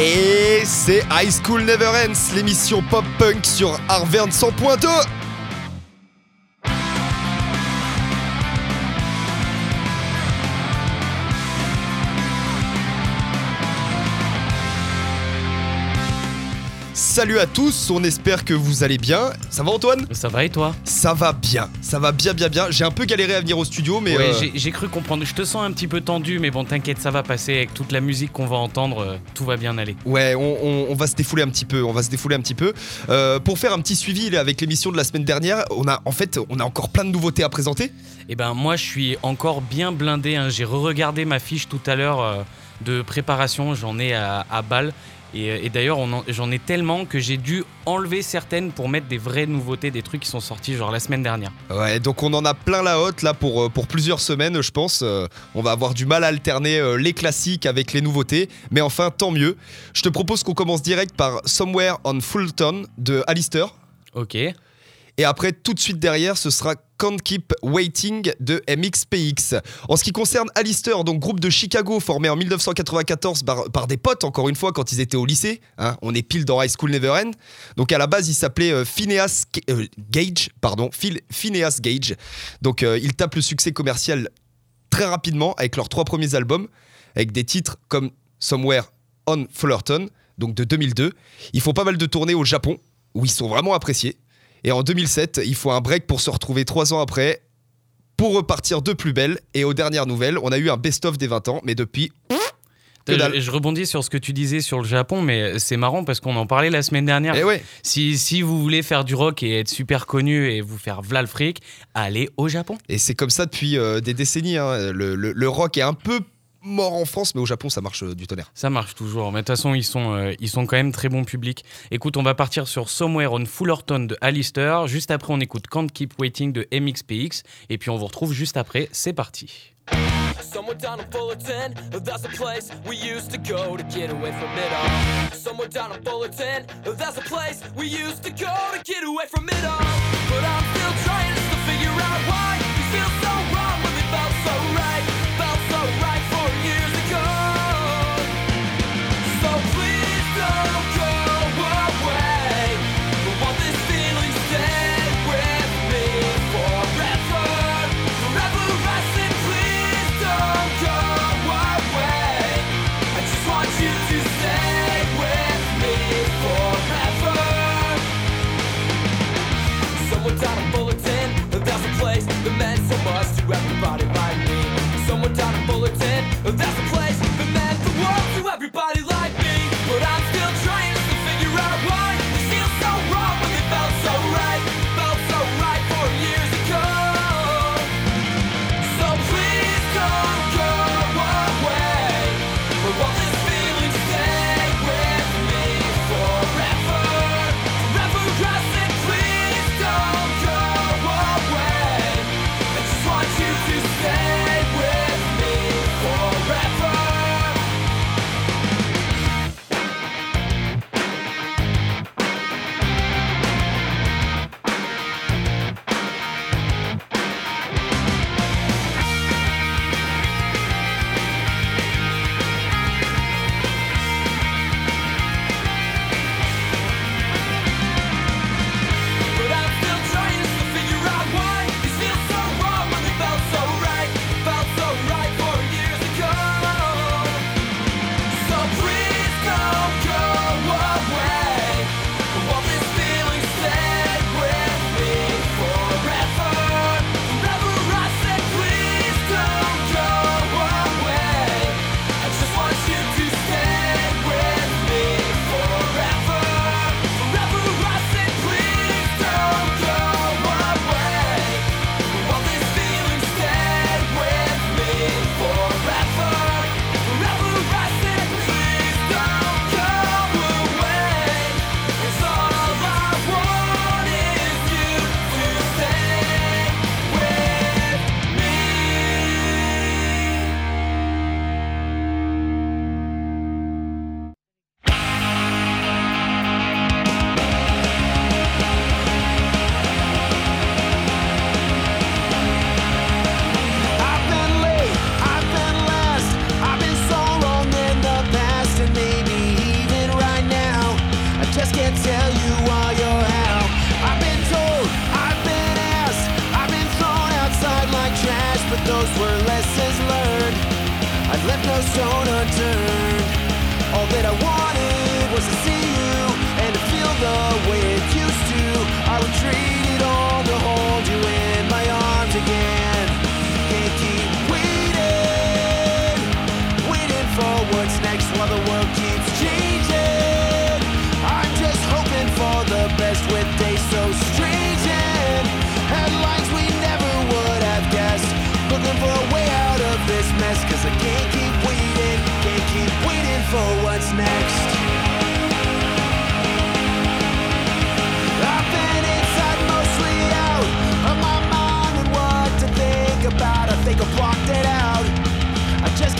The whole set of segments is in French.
Hey, c'est High School Never Ends, l'émission pop-punk sur Arverne 100.2 Salut à tous, on espère que vous allez bien. Ça va Antoine? Ça va et toi? Ça va bien, ça va bien bien bien. J'ai un peu galéré à venir au studio mais... Ouais, euh, j'ai- j'ai cru comprendre. Je te sens un petit peu tendu, mais bon, t'inquiète, ça va passer. Avec toute la musique qu'on va entendre, euh, tout va bien aller. Ouais, on, on- on va se défouler un petit peu, on va se défouler un petit peu. Euh, pour faire un petit suivi là, avec l'émission de la semaine dernière, on a en fait, on a encore plein de nouveautés à présenter. Et ben, moi, je suis encore bien blindé. hein. J'ai re-regardé ma fiche tout à l'heure euh, de préparation. J'en ai à, à balle. Et, euh, et d'ailleurs, j'en ai tellement que j'ai dû enlever certaines pour mettre des vraies nouveautés, des trucs qui sont sortis genre la semaine dernière. Ouais, donc on en a plein la hotte là pour, euh, pour plusieurs semaines, je pense. Euh, on va avoir du mal à alterner euh, les classiques avec les nouveautés, mais enfin, tant mieux. Je te propose qu'on commence direct par Somewhere on Fulton de Alistair. Ok. Et après, tout de suite derrière, ce sera Can't Keep Waiting de MXPX. En ce qui concerne Alistair, donc groupe de Chicago formé en 1994 par, des potes, encore une fois, quand ils étaient au lycée. hein, on est pile dans High School Never End. Donc à la base, il s'appelait euh, Phineas euh, Gage, pardon, Phil, Phineas Gage. Donc euh, ils tapent le succès commercial très rapidement avec leurs trois premiers albums, avec des titres comme Somewhere on Fullerton, donc de 2002. Ils font pas mal de tournées au Japon, où ils sont vraiment appréciés. Et en 2007, il faut un break pour se retrouver trois ans après, pour repartir de plus belle. Et aux dernières nouvelles, on a eu un best-of des 20 ans, mais depuis... Dalle. Je, je rebondis sur ce que tu disais sur le Japon, mais c'est marrant parce qu'on en parlait la semaine dernière. Eh ouais, Si, si vous voulez faire du rock et être super connu et vous faire v'là le fric, allez au Japon. et c'est comme ça depuis euh, des décennies. hein. Le, le- le rock est un peu mort en France, mais au Japon, ça marche euh, du tonnerre. Ça marche toujours, mais de toute façon, ils sont, euh, ils sont quand même très bons publics. Écoute, on va partir sur Somewhere on Fullerton de Alistair. Juste après, on écoute Can't Keep Waiting de MXPX. Et puis, on vous retrouve juste après. C'est parti. Somewhere down in Fullerton, that's a place we used to go to get away from it all. Somewhere down in Fullerton, that's a place we used to go to get away from it all. But I'm still trying to still figure out why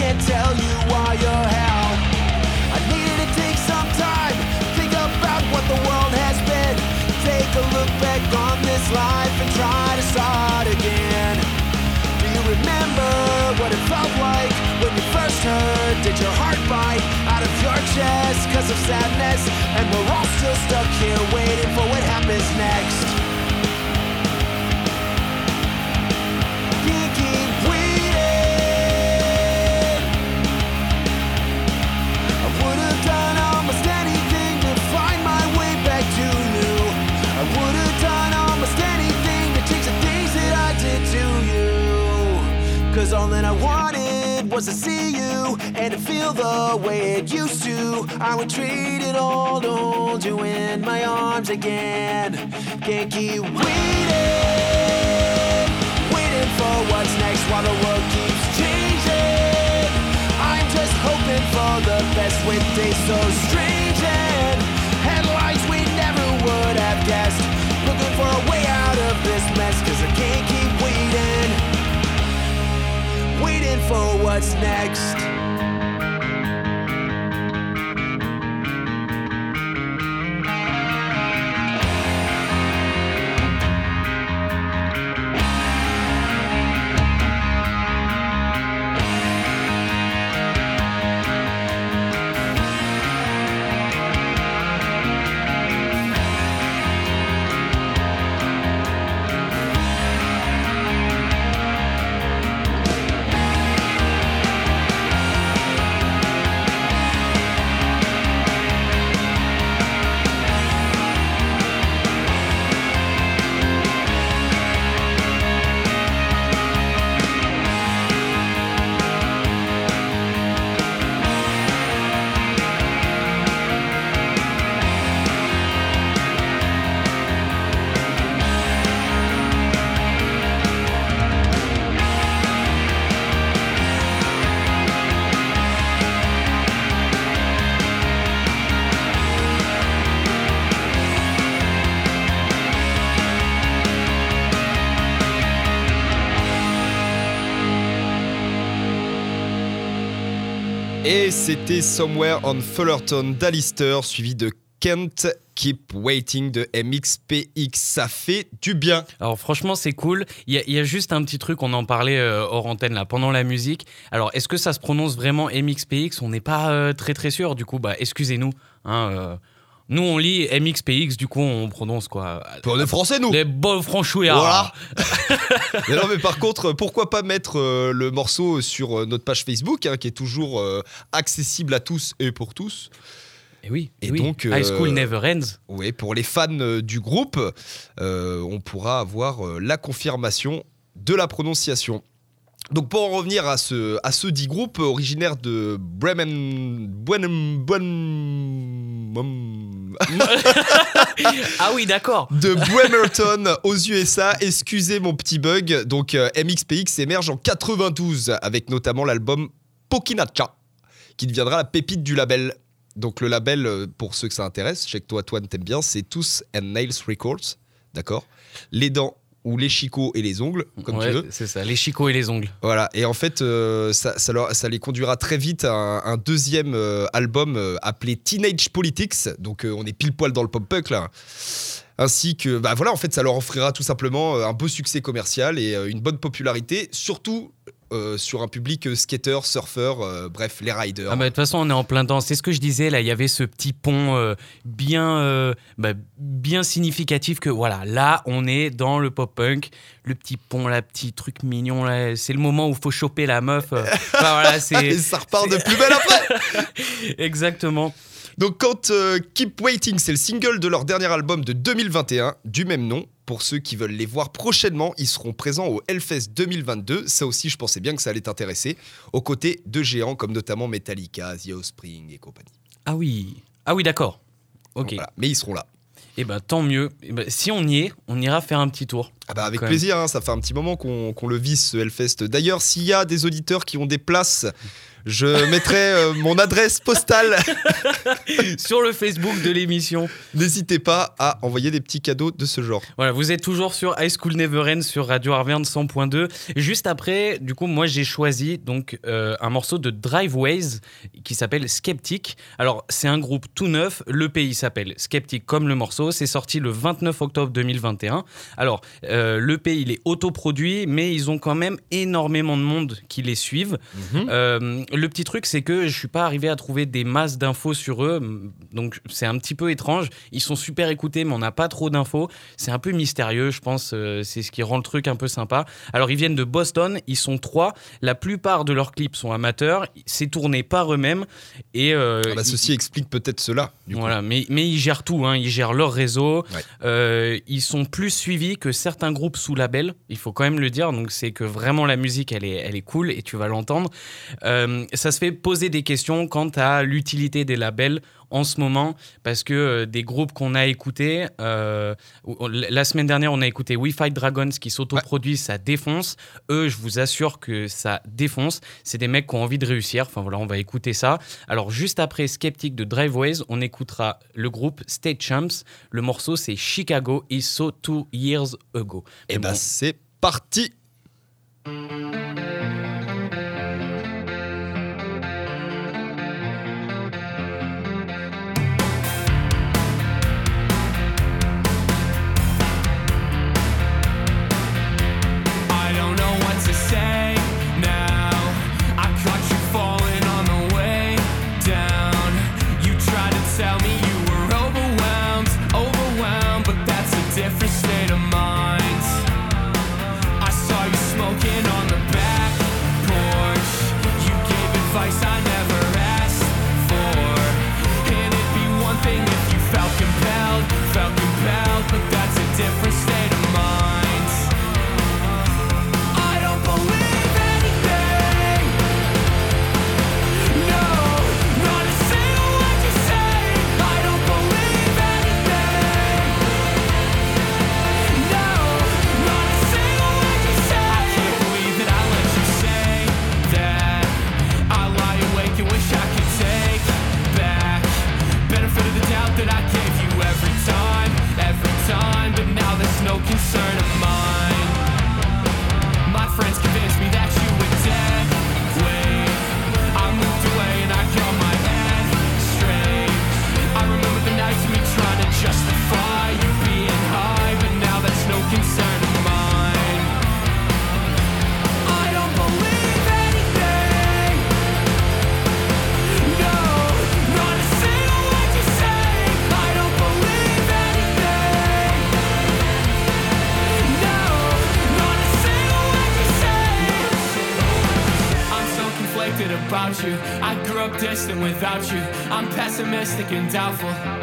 can't tell you why you're hell. I needed to take some time, think about what the world has been. Take a look back on this life and try to start again. Do you remember what it felt like when you first heard? Did your heart bite out of your chest because of sadness? And we're all still stuck here waiting for what happens next. Cause all that I wanted was to see you and to feel the way it used to. I would trade it all hold you in my arms again. Can't keep waiting, waiting for what's next while the world keeps changing. I'm just hoping for the best with days so strange and headlines we never would have guessed. Looking for a way out of this mess, cause I Waiting for what's next. C'était Somewhere on Fullerton d'Alistair, suivi de Kent Keep Waiting de MXPX. Ça fait du bien. Alors franchement, c'est cool. Il y, a- juste un petit truc, on en parlait euh, hors antenne là, pendant la musique. Alors, est-ce que ça se prononce vraiment MXPX On n'est pas euh, très très sûr. Du coup, bah, excusez-nous. hein, euh, nous, on lit MXPX, du coup, on prononce quoi On est français, nous Les beaux franchouillards. Voilà. mais non, mais par contre, pourquoi pas mettre euh, le morceau sur euh, notre page Facebook, hein, qui est toujours euh, accessible à tous et pour tous. Et oui. Et et oui. donc, High School Never Ends. Oui, pour les fans du groupe, on pourra avoir la confirmation de la prononciation. Donc pour en revenir à ce, à ce dit groupe originaire de Bremen... Bremen... Bremen- Ah oui, d'accord. de Bremerton aux USA. Excusez mon petit bug. Donc euh, MXPX émerge en 92 avec notamment l'album Pokinacha qui deviendra la pépite du label. Donc le label, euh, pour ceux que ça intéresse, je sais que toi, Toine, t'aimes bien, c'est Tous and Nails Records. D'accord Les dents ou les chicots et les ongles, comme Ouais, tu veux. C'est ça, les chicots et les ongles. Voilà, et en fait, euh, ça, ça leur- ça les conduira très vite à un, un deuxième euh, album euh, appelé Teenage Politics. Donc, on est pile poil dans le pop-punk là. Ainsi que, bah voilà, en fait, ça leur offrira tout simplement un beau succès commercial et une bonne popularité, surtout euh, sur un public euh, skater, surfeur, euh, bref, les riders. Ah bah, de toute façon, on est en plein temps. C'est ce que je disais là. Il y avait ce petit pont bien, bah, bien significatif que voilà, là, on est dans le pop punk. Le petit pont, là, petit truc mignon là. C'est le moment où faut choper la meuf. Enfin, voilà, et c'est ça repart de plus belle après. exactement. Donc quand Keep Waiting, c'est le single de leur dernier album de 2021, du même nom. Pour ceux qui veulent les voir prochainement, ils seront présents au Hellfest 2022. Ça aussi, je pensais bien que ça allait t'intéresser. Aux côtés de géants comme notamment Metallica, The Offspring et compagnie. Ah oui, ah oui, d'accord. Ok. Voilà. Mais ils seront là. Et ben tant mieux. Eh ben, si on y est, on ira faire un petit tour. Ah bah avec plaisir, hein, ça fait un petit moment qu'on qu'on le vise ce Hellfest. D'ailleurs, s'il y a des auditeurs qui ont des places, je mettrai euh, mon adresse postale. Sur le Facebook de l'émission. N'hésitez pas à envoyer des petits cadeaux de ce genre. Voilà, vous êtes toujours sur High School Never Ends sur Radio Arverne 100.2. Juste après, du coup, moi j'ai choisi donc euh, un morceau de Driveways qui s'appelle Skeptic. Alors, c'est un groupe tout neuf. Le pays s'appelle Skeptic comme le morceau. C'est sorti le 29 octobre 2021. Alors, euh, le pays il est autoproduit, mais ils ont quand même énormément de monde qui les suivent. Euh, le petit truc, c'est que je suis pas arrivé à trouver des masses d'infos sur eux, donc c'est un petit peu étrange. Ils sont super écoutés, mais on n'a pas trop d'infos. C'est un peu mystérieux, je pense. euh, c'est ce qui rend le truc un peu sympa. Alors, ils viennent de Boston, ils sont trois. La plupart de leurs clips sont amateurs. C'est tourné par eux-mêmes. Et euh, Ah bah, ils- ceci explique peut-être cela. Du coup. voilà, mais, mais ils gèrent tout, hein. ils gèrent leur réseau, Ouais. Euh, ils sont plus suivis que certains groupes sous label, il faut quand même le dire, donc c'est que vraiment la musique elle est, elle est cool et tu vas l'entendre. Euh, ça se fait poser des questions quant à l'utilité des labels en ce moment, parce que euh, des groupes qu'on a écoutés, euh, la semaine dernière on a écouté We Fight Dragons qui s'autoproduit, ça défonce, eux je vous assure que ça défonce, c'est des mecs qui ont envie de réussir, enfin voilà on va écouter ça. Alors juste après Skeptic de Driveways, on écoutera le groupe State Champs. Le morceau c'est Chicago is so two years ago. Et bah bon, c'est parti. Doubtful.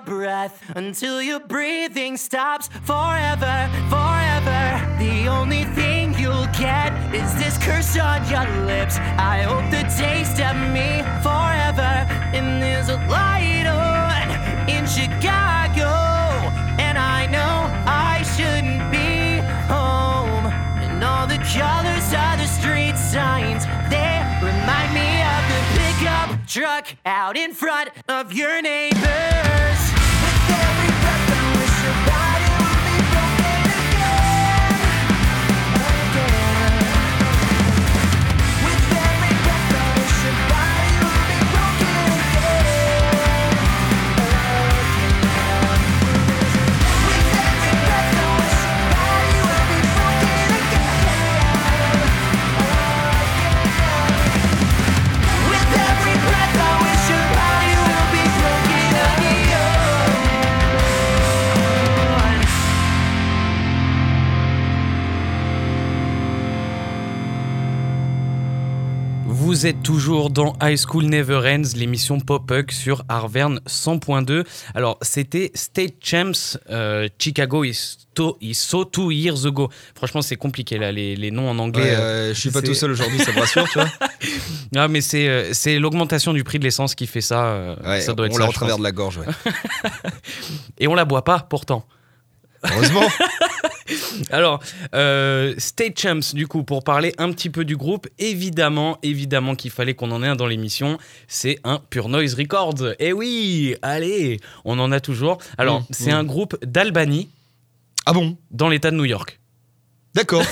Breath until your breathing stops forever, forever. The only thing you'll get is this curse on your lips. I hope the taste of me forever. And there's a light on in Chicago, and I know I shouldn't be home. And all the colors of the street signs, they remind me of the pickup truck out in front of your neighbors. Vous êtes toujours dans High School Never Ends, l'émission Pop-Up sur Arverne 100.2. Alors, c'était State Champs euh, Chicago is, to, is so two years ago. Franchement, c'est compliqué là, les, les noms en anglais. Ouais, euh, euh, je suis pas tout seul aujourd'hui, ça me rassure, tu vois. Ah, mais c'est euh, c'est l'augmentation du prix de l'essence qui fait ça. Ouais, ça doit être on l'a en travers de la gorge, ouais. Et on la boit pas pourtant. Heureusement. Alors, euh, State Champs, du coup, pour parler un petit peu du groupe, évidemment, évidemment qu'il fallait qu'on en ait un dans l'émission. C'est un Pure Noise Records. Eh oui, allez, on en a toujours. Alors, Mmh, c'est mmh. un groupe d'Albanie Ah bon? Dans l'État de New York. D'accord.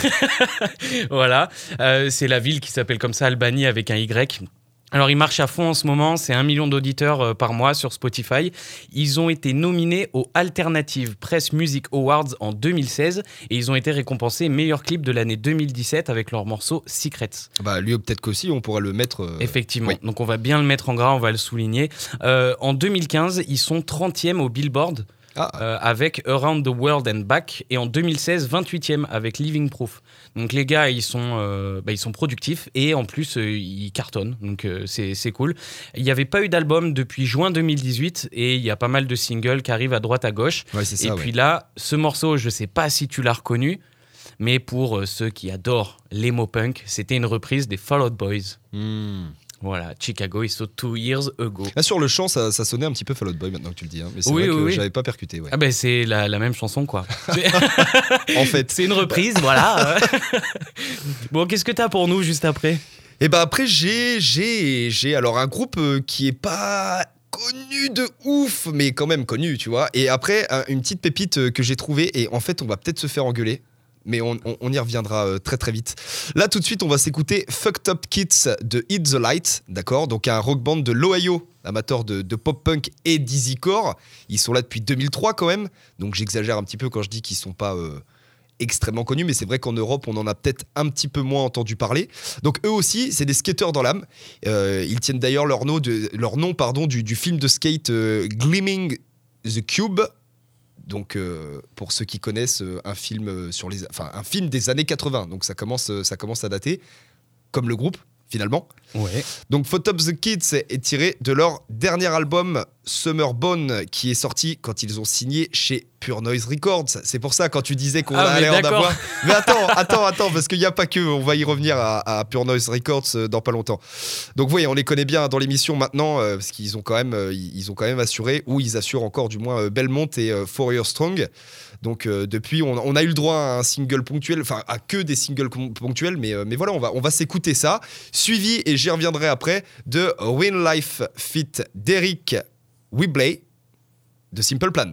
voilà, Euh, c'est la ville qui s'appelle comme ça, Albanie avec un Y. Alors, ils marchent à fond en ce moment, c'est un million d'auditeurs euh, par mois sur Spotify. Ils ont été nominés aux Alternative Press Music Awards en 2016 et ils ont été récompensés meilleur clip de l'année 2017 avec leur morceau Secrets. bah lui peut-être qu'aussi on pourra le mettre. euh, Effectivement, oui. donc on va bien le mettre en gras, on va le souligner. Euh, en 2015, ils sont 30e au Billboard Ah, euh, avec Around the World and Back et en 2016 28e avec Living Proof. Donc les gars ils sont euh, bah, ils sont productifs et en plus euh, ils cartonnent donc euh, c'est c'est cool. Il n'y avait pas eu d'album depuis juin 2018 et il y a pas mal de singles qui arrivent à droite à gauche. ouais, c'est ça. et ouais. puis là ce morceau je sais pas si tu l'as reconnu mais pour ceux qui adorent l'emo punk c'était une reprise des Fall Out Boys. Hmm. Voilà, Chicago is so two years ago. Là, sur le chant, ça, ça sonnait un petit peu Fall Out Boy maintenant que tu le dis. hein. Mais c'est Oui, vrai oui, que oui. j'avais pas percuté. Ouais. Ah ben c'est la, la même chanson quoi. En fait. C'est une reprise, voilà. bon, qu'est-ce que t'as pour nous juste après? Et bah après, j'ai, j'ai, j'ai alors un groupe euh, qui est pas connu de ouf, mais quand même connu, tu vois. Et après, un- une petite pépite euh, que j'ai trouvée, et en fait, on va peut-être se faire engueuler. Mais on, y reviendra euh, très très vite. Là, tout de suite, on va s'écouter Fucked Up Kids de Hit the Light, d'accord? Donc, un rock band de l'Ohio, amateur de, pop-punk et d'easycore. Ils sont là depuis 2003 quand même. Donc, j'exagère un petit peu quand je dis qu'ils sont pas euh, extrêmement connus, mais c'est vrai qu'en Europe, on en a peut-être un petit peu moins entendu parler. Donc eux aussi, c'est des skateurs dans l'âme. Euh, ils tiennent d'ailleurs leur nom, du film de skate euh, Gleaming the Cube. Donc euh, pour ceux qui connaissent euh, un film euh, sur les, enfin un film des années 80. Donc ça commence, ça commence à dater, comme le groupe finalement. Donc Photo of the Kids est tiré de leur dernier album Summer Bone qui est sorti quand ils ont signé chez Pure Noise Records. C'est pour ça quand tu disais qu'on ah, allait en avoir. Mais attends, attends, attends, parce qu'il n'y a pas que. On va y revenir à, Pure Noise Records euh, dans pas longtemps. Donc voyez, on les connaît bien dans l'émission maintenant euh, parce qu'ils ont quand même, euh, ont quand même assuré ou ils assurent encore du moins Belmont et Fourier Strong. Donc euh, depuis, on, a eu le droit à un single ponctuel, enfin à que des singles ponctuels, mais, euh, mais voilà, on va, on va s'écouter ça. Suivi, et j'y reviendrai après, de Win Life Fit d'Eric Webley de Simple Plan.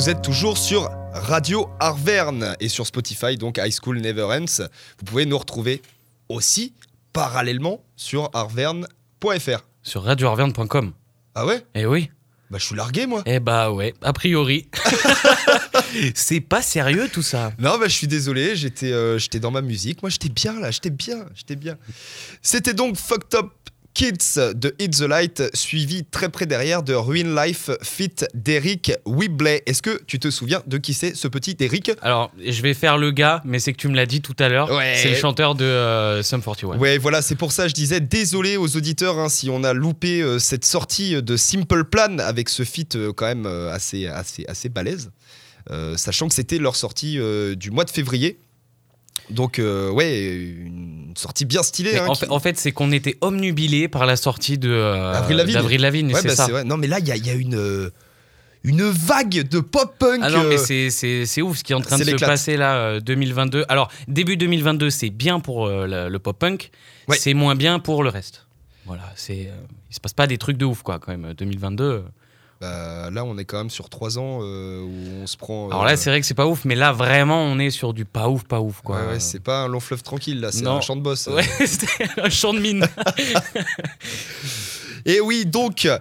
Vous êtes toujours sur Radio Arverne et sur Spotify, donc High School Never Ends. Vous pouvez nous retrouver aussi parallèlement sur arverne.fr. Sur radioarverne.com. Ah ouais? Eh oui. Bah je suis largué moi. Eh bah ouais, a priori. c'est pas sérieux tout ça. Non, bah, je suis désolé, j'étais euh, j'étais dans ma musique. Moi, j'étais bien là, j'étais bien, j'étais bien. C'était donc Fucked Up Kids de Hit the Light, suivi très près derrière de Ruin Life Fit d'Eric Whibley. Est-ce que tu te souviens de qui c'est ce petit Eric? Alors, je vais faire le gars, mais c'est que tu me l'as dit tout à l'heure. Ouais. C'est le chanteur de euh, Sum 41. Ouais, voilà, c'est pour ça je disais désolé aux auditeurs hein, si on a loupé euh, cette sortie de Simple Plan avec ce feat euh, quand même euh, assez, assez, assez balèze, Euh, sachant que c'était leur sortie du mois de février. Donc, euh, ouais, une sortie bien stylée. Hein, en, qui- fait, en fait, c'est qu'on était omnubilé par la sortie de euh, Avril Lavigne. Ouais, bah, ça. Non, mais là, il y a, il y a une, euh, une vague de pop-punk. Ah non, mais euh, c'est- ouf ce qui est en train de se passer là, euh, 2022. Alors, début 2022, c'est bien pour euh, le, le pop-punk, Ouais. c'est moins bien pour le reste. Voilà, c'est, euh, il se passe pas des trucs de ouf, quoi, quand même. 2022. Euh. bah, là, on est quand même sur trois ans euh, où on se prend. Alors euh, là, c'est vrai que c'est pas ouf, mais là, vraiment, on est sur du pas ouf, pas ouf, quoi. ouais, ouais, c'est pas un long fleuve tranquille, là, c'est un champ de boss. Ouais, c'était un champ de mine. Et oui, donc, euh,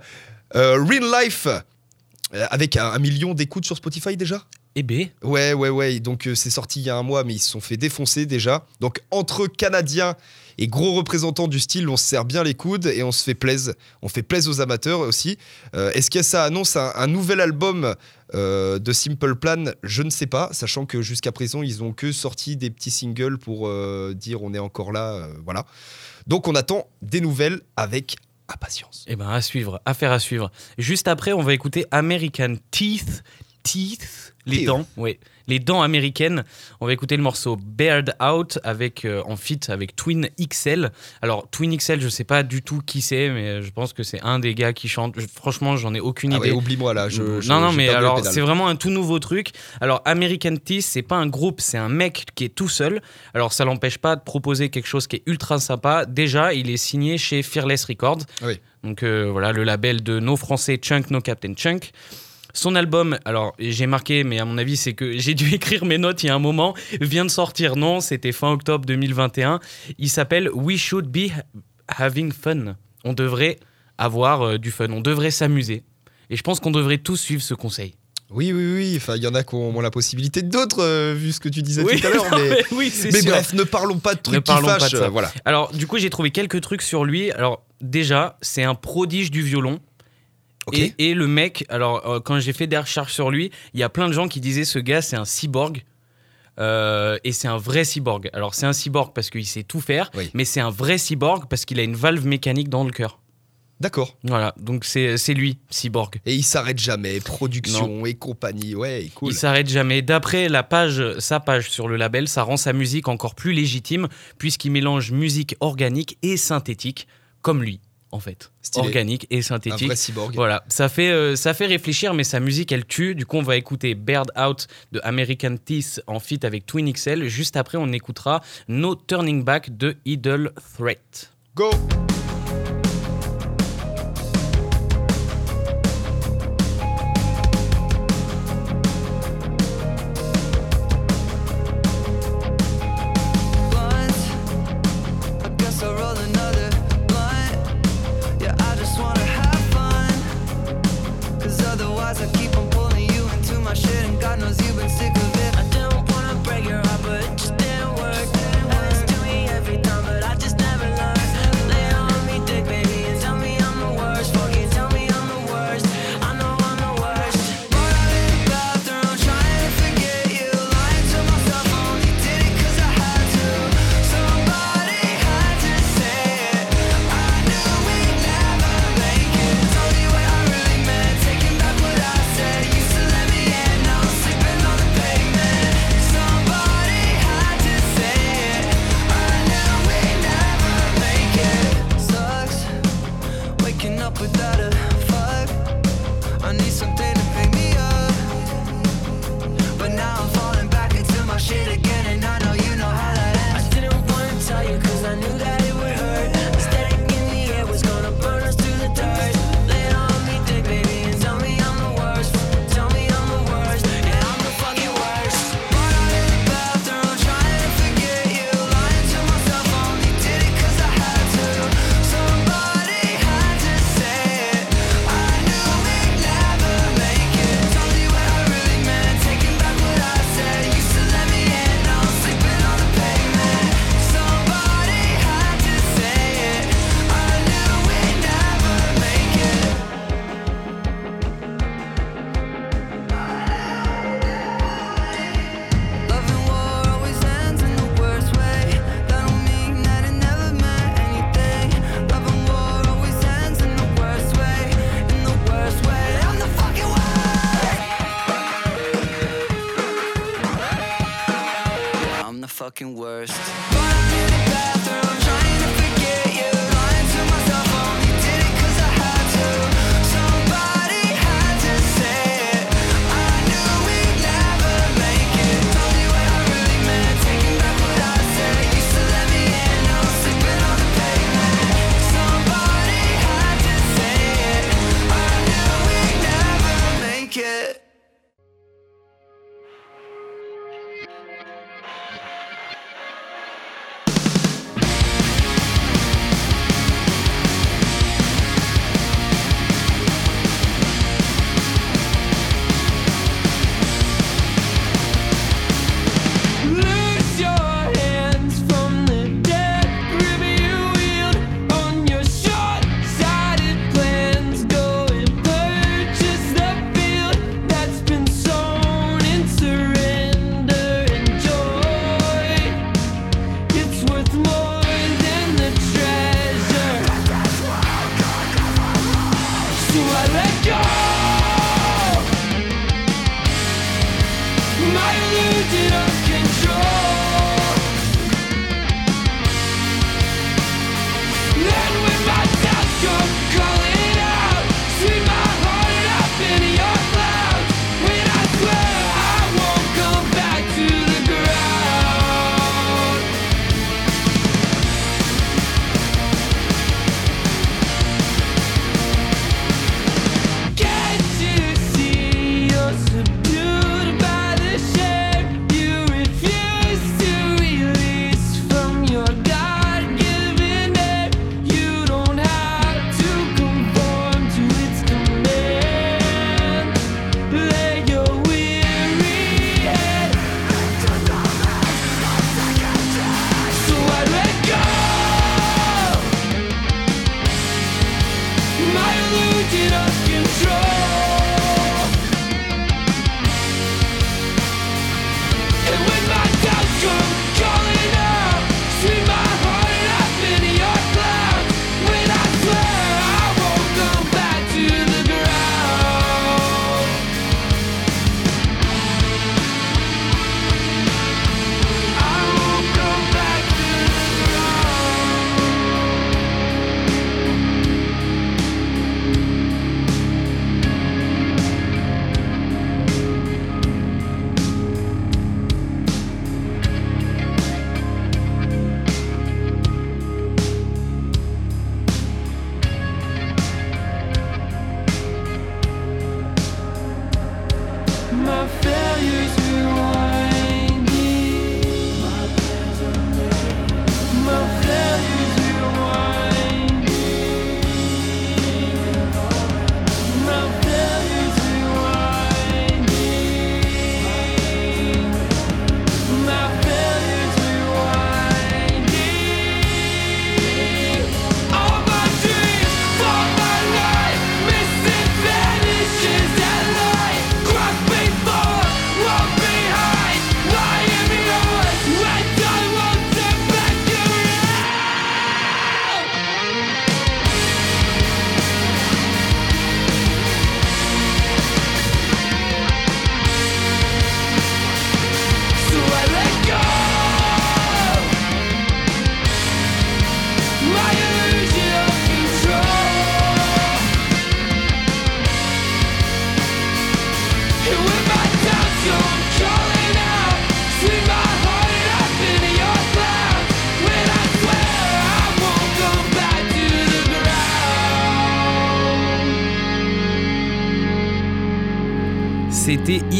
Real Life, euh, avec un, un million d'écoutes sur Spotify déjà? Eh ben, Ouais, ouais, ouais. Donc, euh, c'est sorti il y a un mois, mais ils se sont fait défoncer déjà. Donc, entre Canadiens et gros représentants du style, on se serre bien les coudes et on se fait plaise. On fait plaise aux amateurs aussi. Euh, Est-ce que ça annonce un, nouvel album euh, de Simple Plan? Je ne sais pas, sachant que jusqu'à présent, ils ont que sorti des petits singles pour euh, dire on est encore là. voilà. Donc, on attend des nouvelles avec impatience. eh ben, à suivre, affaire à suivre. Juste après, on va écouter American Teeth. Teeth, les dents, ouais, les dents américaines. On va écouter le morceau Bared Out avec euh, en feat avec Twin XL. Alors Twin XL, je sais pas du tout qui c'est, mais je pense que c'est un des gars qui chante. Je- franchement, j'en ai aucune Ah idée. ouais, oublie-moi là. Je, je- non, non, mais alors c'est vraiment un tout nouveau truc. Alors American Teeth, c'est pas un groupe, c'est un mec qui est tout seul. Alors ça l'empêche pas de proposer quelque chose qui est ultra sympa. Déjà, il est signé chez Fearless Records. Oui. Donc euh, voilà, le label de nos Français Chunk, No Captain Chunk. Son album, alors j'ai marqué, mais à mon avis, c'est que j'ai dû écrire mes notes il y a un moment, vient de sortir. Non, c'était fin octobre 2021. Il s'appelle We Should Be Having Fun. On devrait avoir euh, du fun, on devrait s'amuser. Et je pense qu'on devrait tous suivre ce conseil. Oui, oui, oui. Enfin, il y en a qui ont la possibilité d'autres, euh, vu ce que tu disais Oui, tout à l'heure. Mais, mais oui, mais bref, ne parlons pas de trucs Ne qui parlons pas de ça. voilà. Alors, du coup, j'ai trouvé quelques trucs sur lui. Alors, déjà, c'est un prodige du violon. Et, et le mec, alors, euh, quand j'ai fait des recherches sur lui, il y a plein de gens qui disaient ce gars, c'est un cyborg. Euh, et c'est un vrai cyborg. Alors, c'est un cyborg parce qu'il sait tout faire, Oui. mais c'est un vrai cyborg parce qu'il a une valve mécanique dans le cœur. D'accord. Voilà, donc c'est c'est lui, cyborg. Et il s'arrête jamais. Production et compagnie. Ouais, cool. Il s'arrête jamais. D'après la page, sa page sur le label, ça rend sa musique encore plus légitime puisqu'il mélange musique organique et synthétique, comme lui, en fait. Stylé. Organique et Un synthétique. vrai cyborg. Voilà, ça fait, euh, ça fait réfléchir, mais sa musique, elle tue. Du coup, on va écouter Bared Out de American Teeth en feat avec Twin XL. Juste après, on écoutera No Turning Back de Idle Threat. Go.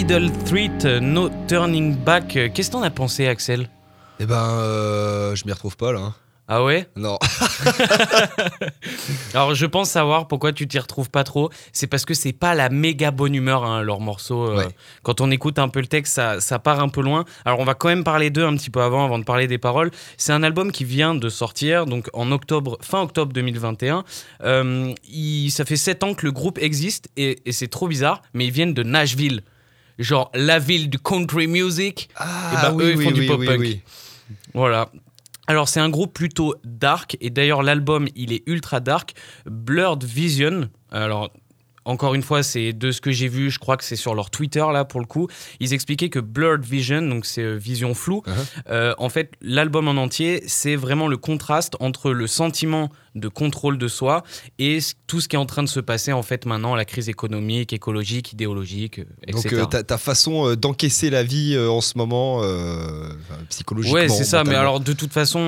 Idle Threat, euh, No Turning Back. Euh, Qu'est-ce que t'en as pensé, Axel Eh ben, euh, je m'y retrouve pas là. hein. Ah ouais? Non. Alors je pense savoir pourquoi tu t'y retrouves pas trop. C'est parce que c'est pas la méga bonne humeur, hein, leur morceau. euh, Ouais. Quand on écoute un peu le texte, ça, ça part un peu loin. Alors on va quand même parler d'eux un petit peu avant, avant de parler des paroles. C'est un album qui vient de sortir, donc en octobre, fin octobre 2021. Euh, il- ça fait 7 ans que le groupe existe et, et c'est trop bizarre, mais ils viennent de Nashville. Genre la ville du country music. Ah, ben, eux, ils font du pop-punk. Voilà. Alors c'est un groupe plutôt dark et d'ailleurs l'album il est ultra dark. Blurred Vision. Alors encore une fois c'est de ce que j'ai vu, je crois que c'est sur leur Twitter là pour le coup. Ils expliquaient que Blurred Vision, donc c'est euh, vision floue. Uh-huh. euh, en fait l'album en entier c'est vraiment le contraste entre le sentiment de contrôle de soi et tout ce qui est en train de se passer en fait maintenant, la crise économique, écologique, idéologique, Donc etc. euh, ta, ta façon d'encaisser la vie euh, en ce moment, euh, psychologiquement. Ouais, c'est ça. Mais alors, de toute façon,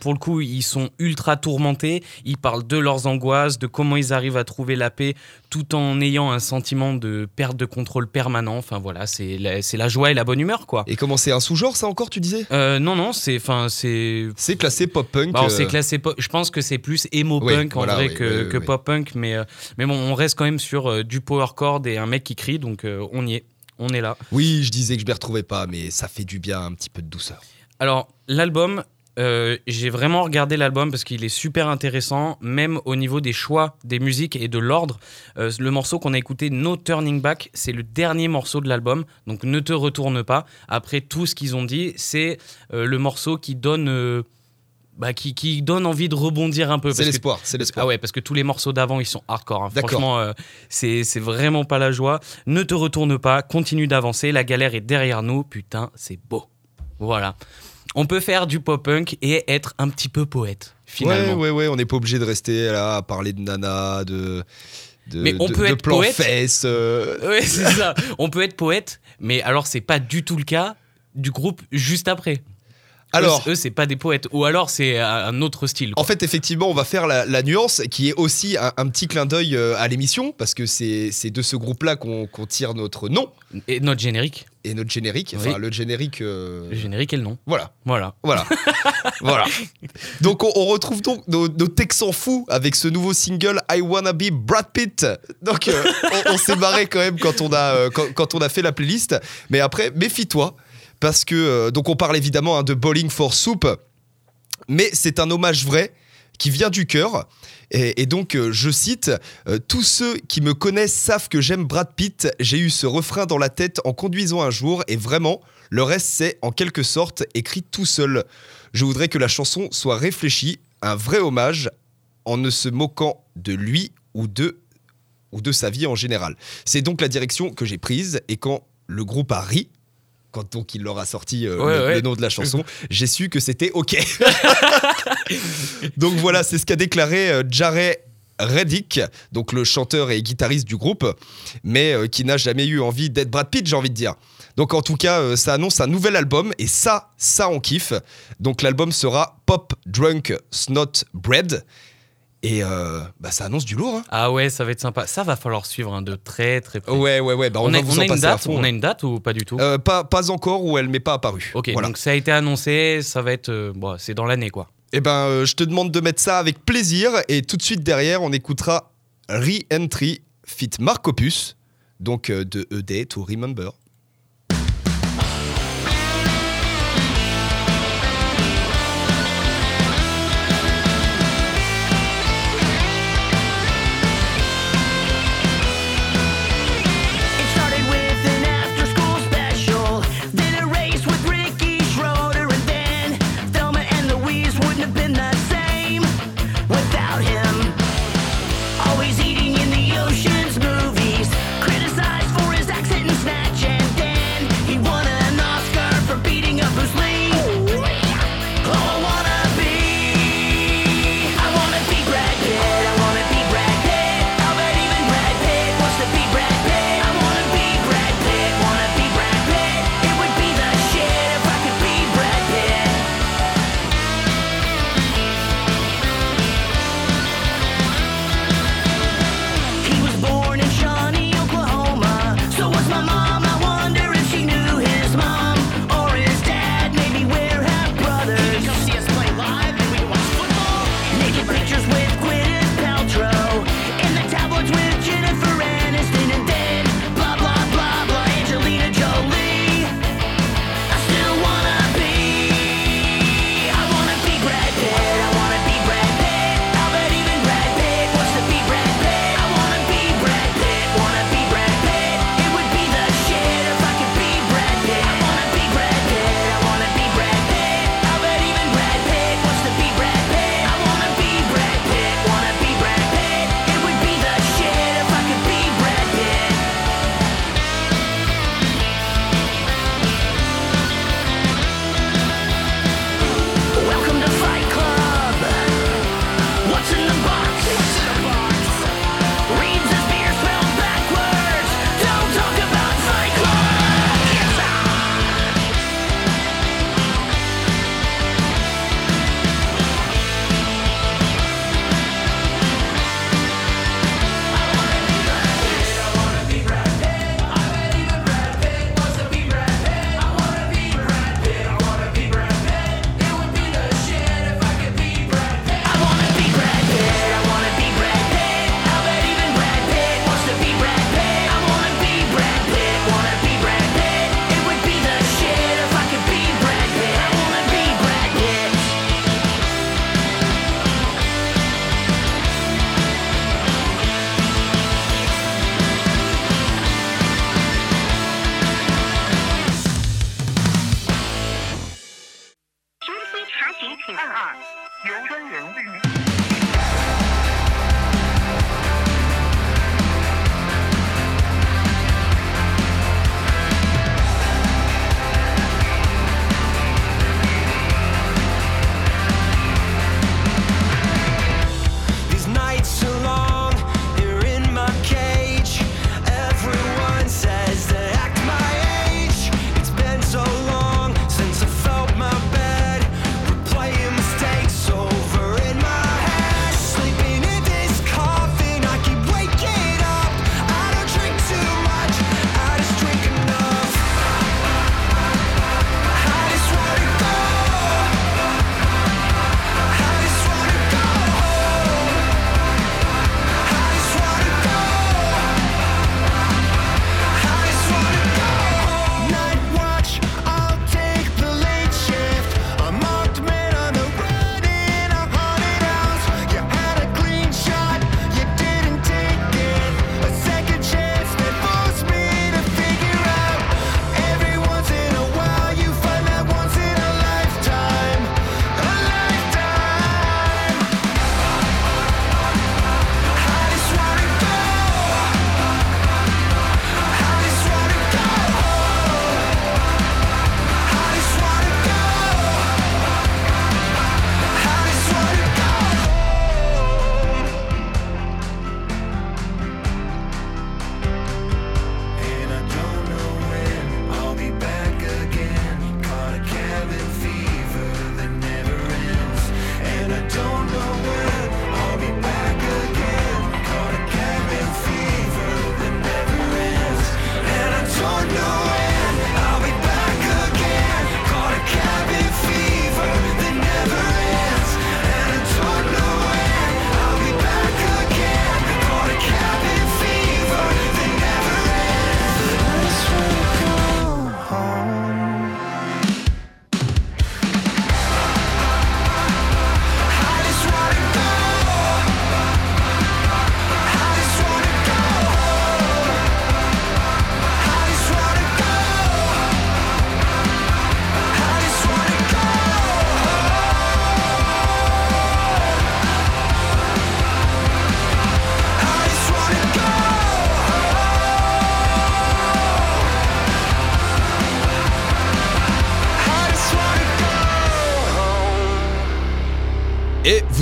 pour le coup, ils sont ultra tourmentés. Ils parlent de leurs angoisses, de comment ils arrivent à trouver la paix tout en ayant un sentiment de perte de contrôle permanent. Enfin, voilà, c'est la, c'est la joie et la bonne humeur, quoi. Et comment c'est un sous-genre ça encore tu disais? Euh, non, non, c'est. Enfin, c'est. C'est classé pop-punk. Bah, euh, c'est classé pop- Je pense que c'est plus emo Oui, punk en voilà, vrai oui, que, oui, que oui. pop punk, mais, euh, mais bon, on reste quand même sur du power chord et un mec qui crie, donc on y est, on est là. Oui, je disais que je m'y retrouvais pas, mais ça fait du bien un petit peu de douceur. Alors, l'album, euh, j'ai vraiment regardé l'album parce qu'il est super intéressant, même au niveau des choix des musiques et de l'ordre. Euh, le morceau qu'on a écouté, No Turning Back, c'est le dernier morceau de l'album, donc ne te retourne pas. Après tout ce qu'ils ont dit, c'est euh, le morceau qui donne. bah, qui, qui donne envie de rebondir un peu. C'est l'espoir, c'est l'espoir. Ah ouais, parce que tous les morceaux d'avant, ils sont hardcore. hein. D'accord. Franchement, euh, c'est vraiment pas la joie. Ne te retourne pas, continue d'avancer. La galère est derrière nous. Putain, c'est beau. Voilà. On peut faire du pop-punk et être un petit peu poète, finalement. Ouais, ouais, ouais, on n'est pas obligé de rester là à parler de nana, de. de Mais on de- peut de être plan poète. fesses, euh, Ouais, c'est ça. On peut être poète, mais alors c'est pas du tout le cas du groupe juste après. Alors, eux, c'est- pas des poètes. Ou alors c'est un un autre style. En fait, effectivement, on va faire la, la nuance qui est aussi un, un petit clin d'œil euh, à l'émission, parce que c'est de ce groupe-là qu'on tire notre nom Et notre générique. et notre générique. Oui. Enfin, le générique. euh, Le générique et le nom. Voilà, Voilà. voilà, voilà. Donc, on, on retrouve donc nos, nos Texans fous avec ce nouveau single I Wanna Be Brad Pitt. Donc, euh, on, on s'est marré quand même quand on a euh, quand, quand on a fait la playlist. Mais après, méfie-toi, parce que euh, donc on parle évidemment hein, de Bowling for Soup, mais c'est un hommage vrai qui vient du cœur. Et, donc, euh, je cite euh, Tous ceux qui me connaissent savent que j'aime Brad Pitt. J'ai eu ce refrain dans la tête en conduisant un jour, et vraiment, le reste, c'est en quelque sorte écrit tout seul. Je voudrais que la chanson soit réfléchie, un vrai hommage, en ne se moquant de lui ou de, ou de sa vie en général. C'est donc la direction que j'ai prise, et quand le groupe a ri, quand donc il leur a sorti euh, Ouais, le, ouais. le nom de la chanson, j'ai su que c'était OK. donc voilà, c'est ce qu'a déclaré euh, Jared Reddick, donc le chanteur et guitariste du groupe, mais euh, qui n'a jamais eu envie d'être Brad Pitt, j'ai envie de dire. Donc en tout cas, euh, ça annonce un nouvel album et ça, ça on kiffe. Donc l'album sera Pop Drunk Snot Bread et euh, bah, ça annonce du lourd. hein. Ah ouais, ça va être sympa. Ça va falloir suivre hein, de très très près. Ouais, ouais, ouais. Bah, on, on, va a, vous on a en une passer à date, fond. on a une date ou pas du tout Euh, pas, pas encore où elle m'est pas apparue. Ok, Voilà. donc ça a été annoncé, ça va être, euh, bon, c'est dans l'année quoi. Eh ben, je te demande de mettre ça avec plaisir et tout de suite derrière, on écoutera Re-Entry fit Mark Opus, donc de A Day to Remember.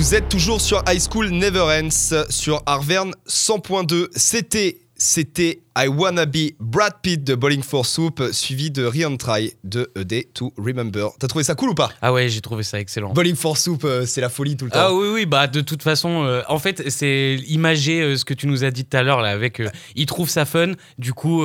Vous êtes toujours sur High School Never Ends sur Arverne 100.2. C'était c'était I Wanna Be Brad Pitt de Bowling for Soup suivi de Re-Try de A Day to Remember. T'as trouvé ça cool ou pas? Ah ouais, j'ai trouvé ça excellent. Bowling for Soup, euh, c'est la folie tout le temps. Ah oui, oui, bah de toute façon, euh, en fait, c'est imagé euh, ce que tu nous as dit tout à l'heure là, avec il trouve ça fun, du coup,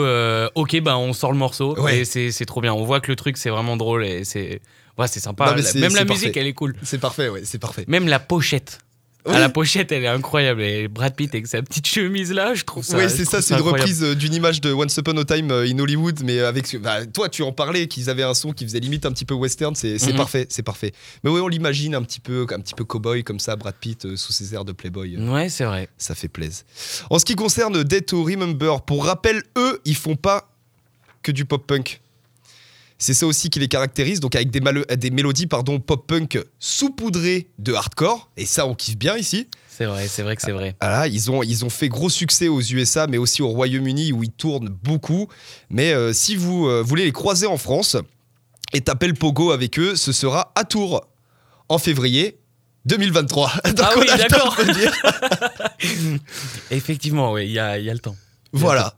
ok, bah on sort le morceau Ouais. et c'est c'est trop bien. On voit que le truc c'est vraiment drôle et c'est ouais, c'est sympa. Non, La- Même la parfait. musique, elle est cool. C'est parfait, ouais, c'est parfait. Même la pochette. Oui. Ah, la pochette, elle est incroyable. Et Brad Pitt avec sa petite chemise là, je trouve ça. Oui, c'est ça, c'est une incroyable. reprise euh, d'une image de Once Upon a Time euh, in Hollywood, mais avec. bah, toi, tu en parlais, qu'ils avaient un son qui faisait limite un petit peu western, c'est Mhm. parfait, c'est parfait. Mais oui, on l'imagine un petit peu, un petit peu cowboy comme ça, Brad Pitt euh, sous ses airs de playboy. Ouais, c'est vrai. Ça fait plaisir. En ce qui concerne Dead to Remember, pour rappel, eux, ils font pas que du pop-punk. C'est ça aussi qui les caractérise, donc avec des, mélodies pardon, pop-punk saupoudrées de hardcore, et ça on kiffe bien ici. C'est vrai, c'est vrai que c'est vrai. Voilà, ils, ont, ils ont fait gros succès aux USA, mais aussi au Royaume-Uni où ils tournent beaucoup. Mais euh, si vous euh, voulez les croiser en France et taper le pogo avec eux, ce sera à Tours en février 2023. Donc Ah oui, d'accord. Effectivement, ouais, il y a, il y a le temps. Voilà.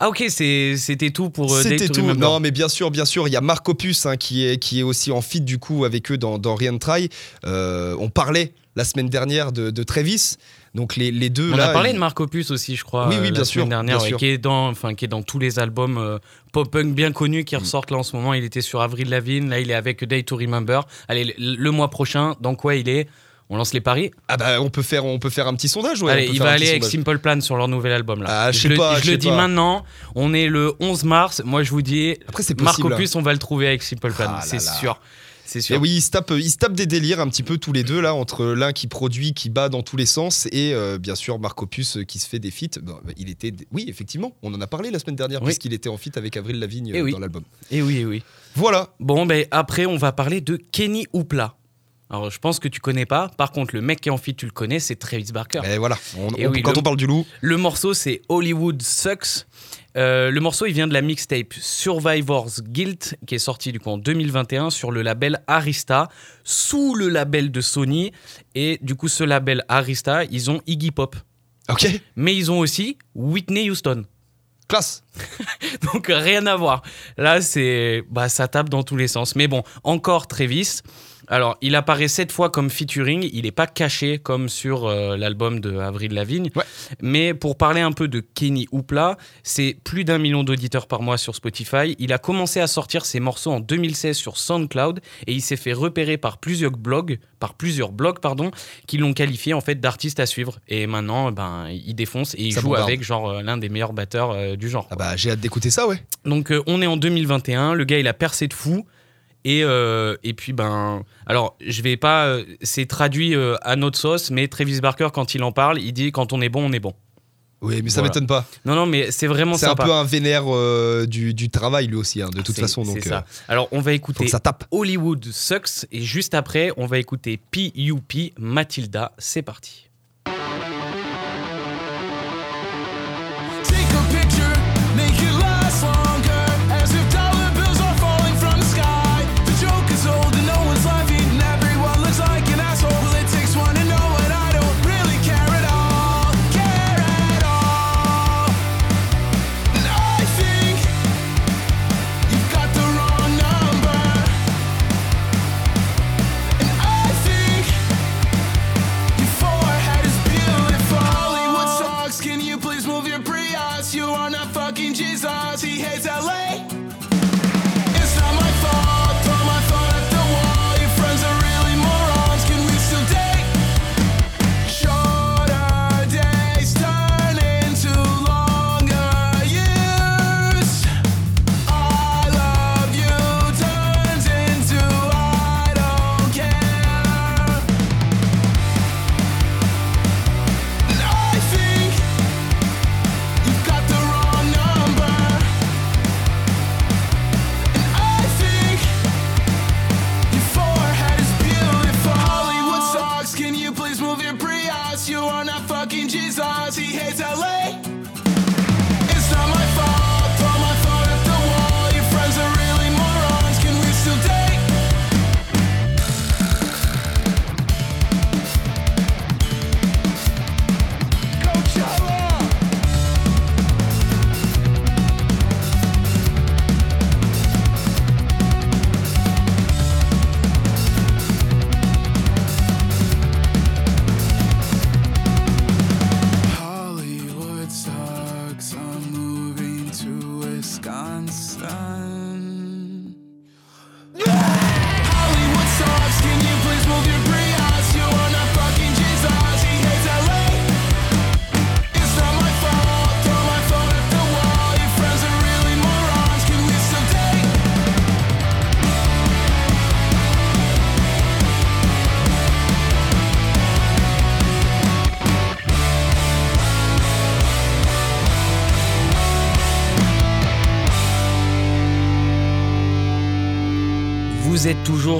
Ah ok, c'était tout pour euh, C'était to tout. Non, mais bien sûr, bien sûr, il y a Marc Opus hein, qui, est, qui est aussi en feat du coup avec eux dans, dans Re-Entry. Euh, on parlait la semaine dernière de, de Travis. Donc les, les deux On là. a parlé de Marc Opus aussi, je crois, Oui, oui, euh, bien la sûr, semaine dernière, bien ouais, sûr. qui est dans, enfin, qui est dans tous les albums euh, pop-punk bien connus qui ressortent là en ce moment. Il était sur Avril Lavigne, là il est avec Day to Remember. Allez, le, le mois prochain, dans quoi il est? On lance les paris. Ah bah on peut faire, on peut faire un petit sondage. ouais, Allez, il va aller avec sondage. Simple Plan sur leur nouvel album là. Ah, je sais le, pas, je je le sais dis pas. maintenant. On est le 11 mars. Moi je vous dis, Après c'est Marc possible. hein. Opus, on va le trouver avec Simple Plan. Ah c'est sûr. C'est Et sûr. oui, ils se, tapent, tapent des délires un petit peu tous les deux là, entre l'un qui produit, qui bat dans tous les sens, et euh, bien sûr Marc Opus euh, qui se fait des feats. Bah, il était, oui, effectivement, on en a parlé la semaine dernière Oui. puisqu'il était en feat avec Avril Lavigne Eh euh, oui. dans l'album. Et oui, eh oui. Voilà. Bon, ben après, on va parler de Kenny Hoopla. Alors je pense que tu connais pas. Par contre, le mec qui est en feat, tu le connais, c'est Travis Barker. Et voilà, on- Et on- oui, quand le- on parle du loup, Le morceau, c'est Hollywood Sucks. Euh, le morceau, il vient de la mixtape Survivor's Guilt, qui est sorti du coup en 2021 sur le label Arista, sous le label de Sony. Et du coup, ce label Arista, ils ont Iggy Pop. ok, Mais ils ont aussi Whitney Houston. classe. Donc rien à voir. Là, c'est bah ça tape dans tous les sens. Mais bon, encore Travis. Alors, il apparaît sept fois comme featuring. Il n'est pas caché comme sur euh, l'album de Avril Lavigne. Ouais. Mais pour parler un peu de Kenny Hoopla, c'est plus d'un million d'auditeurs par mois sur Spotify. Il a commencé à sortir ses morceaux en 2016 sur SoundCloud et il s'est fait repérer par plusieurs blogs, par plusieurs blogs pardon, qui l'ont qualifié en fait d'artiste à suivre. Et maintenant, ben, il défonce et il Ça joue bombarde. avec genre euh, l'un des meilleurs batteurs euh, du genre. Ah bah j'ai hâte d'écouter ça, ouais. Donc euh, on est en 2021, le gars il a percé de fou. Et, euh, et puis ben alors je vais pas euh, c'est traduit euh, à notre sauce mais Travis Barker quand il en parle il dit quand on est bon on est bon Oui, mais ça Voilà. m'étonne pas. non non mais c'est vraiment C'est un peu un vénère du, du travail lui aussi, hein, de toute C'est- façon. Donc c'est ça alors on va écouter ça tape. Hollywood Sucks et juste après on va écouter P.U.P. Matilda c'est parti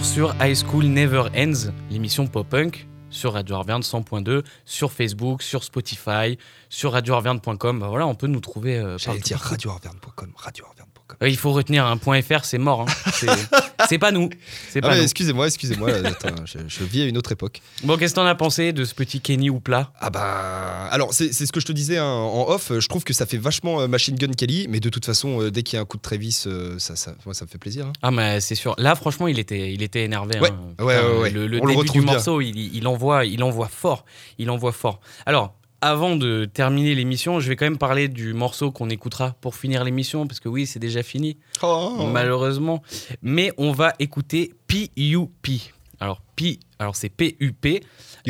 toujours sur High School Never Ends, l'émission pop-punk sur Radio Arverne 100.2, sur Facebook, sur Spotify, sur radioarverne.com. Bah voilà, on peut nous trouver. euh, J'allais dire radioarverne.com, radioarverne.com. Euh, il faut retenir un point .fr, c'est mort. hein. C'est- pas nous. C'est Ah excusez-moi, excusez-moi, je, je vis à une autre époque. Bon, qu'est-ce que t'en as pensé de ce petit Kenny ou plat? Ah bah alors c'est ce que je te disais hein, en off. Je trouve que ça fait vachement euh, Machine Gun Kelly, mais de toute façon euh, dès qu'il y a un coup de Travis, ça, ça, moi, ça me fait plaisir. hein. Ah, mais c'est sûr. Là, franchement, il était, il était énervé. Ouais, ouais, Putain, ouais, ouais. Le, le On le début du morceau, il, il envoie, il envoie fort. Il envoie fort. Alors, avant de terminer l'émission, je vais quand même parler du morceau qu'on écoutera pour finir l'émission, parce que oui, c'est déjà fini, Oh. malheureusement. Mais on va écouter P.U.P. Alors, P, alors c'est P.U.P.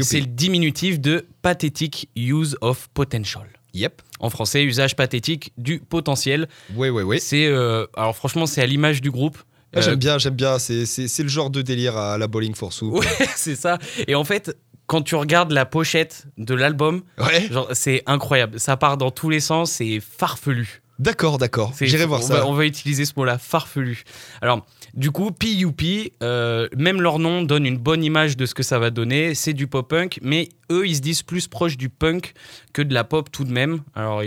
C'est le diminutif de Pathetic Use of Potential. Yep. En français, usage pathétique du potentiel. Ouais ouais ouais. C'est euh, alors franchement, c'est à l'image du groupe. Ah, Euh, J'aime bien, j'aime bien. C'est le genre de délire à la Bowling for Soup. Ouais, c'est ça. Et en fait, quand tu regardes la pochette de l'album, Ouais. c'est incroyable. Ça part dans tous les sens, c'est farfelu. D'accord, d'accord. J'irai voir on ça. Va, on va utiliser ce mot-là, farfelu. Alors, du coup, PUP, euh, même leur nom donne une bonne image de ce que ça va donner. C'est du pop-punk, mais eux, ils se disent plus proche du punk que de la pop tout de même. Alors,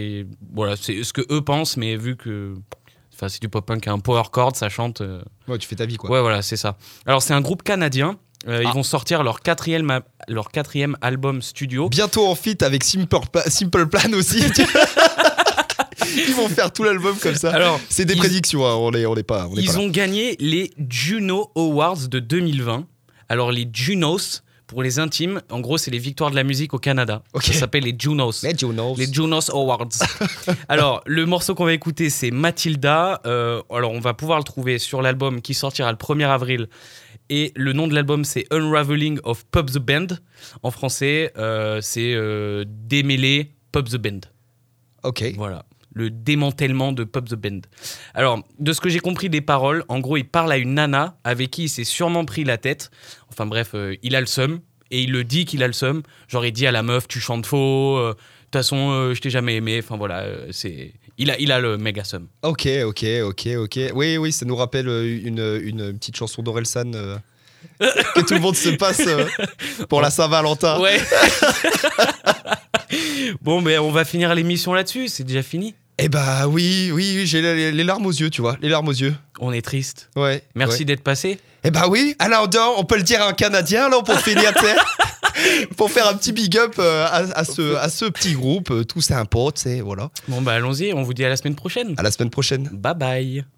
voilà, c'est ce que eux pensent, mais vu que. Enfin, c'est du pop-punk, un power chord, ça chante. euh, Ouais, tu fais ta vie, quoi. Ouais, voilà, c'est ça. Alors, c'est un groupe canadien. Euh, Ils Ah. vont sortir leur quatrième, leur quatrième album studio. Bientôt en feat avec Simple, Pla- Simple Plan aussi. Ils vont faire tout l'album comme ça. Alors, c'est des ils- prédictions, hein, on est, on est pas. On est pas Ils ont gagné les Juno Awards de 2020. Alors, les Junos, pour les intimes, en gros, c'est les victoires de la musique au Canada. Ok. Ça s'appelle les Junos. Mais Jonas. Les Junos Awards. alors, le morceau qu'on va écouter, c'est Matilda. Euh, alors, on va pouvoir le trouver sur l'album qui sortira le 1er avril. Et le nom de l'album, c'est Unraveling of Pub the Band. En français, euh, c'est euh, Démêler Pub the Band. Ok. Voilà. Le démantèlement de Pop the Band. Alors, de ce que j'ai compris des paroles, en gros, il parle à une nana avec qui il s'est sûrement pris la tête. Enfin bref, euh, il a le seum. Et il le dit qu'il a le seum. Genre, il dit à la meuf, tu chantes faux. euh, De toute façon, je t'ai jamais aimé. Enfin voilà, c'est. Il a, il a le méga seum. Ok, ok, ok, ok. Oui, oui, ça nous rappelle euh, une, une petite chanson d'Orelsan euh, que tout le monde se passe euh, pour la Saint-Valentin. Ouais. bon, mais on va finir l'émission là-dessus. C'est déjà fini. Eh bah oui, oui, oui, j'ai les, les larmes aux yeux, tu vois, les larmes aux yeux. On est triste. Ouais. Merci ouais. d'être passé. Eh bah oui, alors on peut le dire à un Canadien, là, pour finir, sais, pour faire un petit big up euh, à, à ce, à ce petit groupe, euh, tout sympa, tu sais, voilà. Bon, bah allons-y. On vous dit à la semaine prochaine. À la semaine prochaine. Bye bye.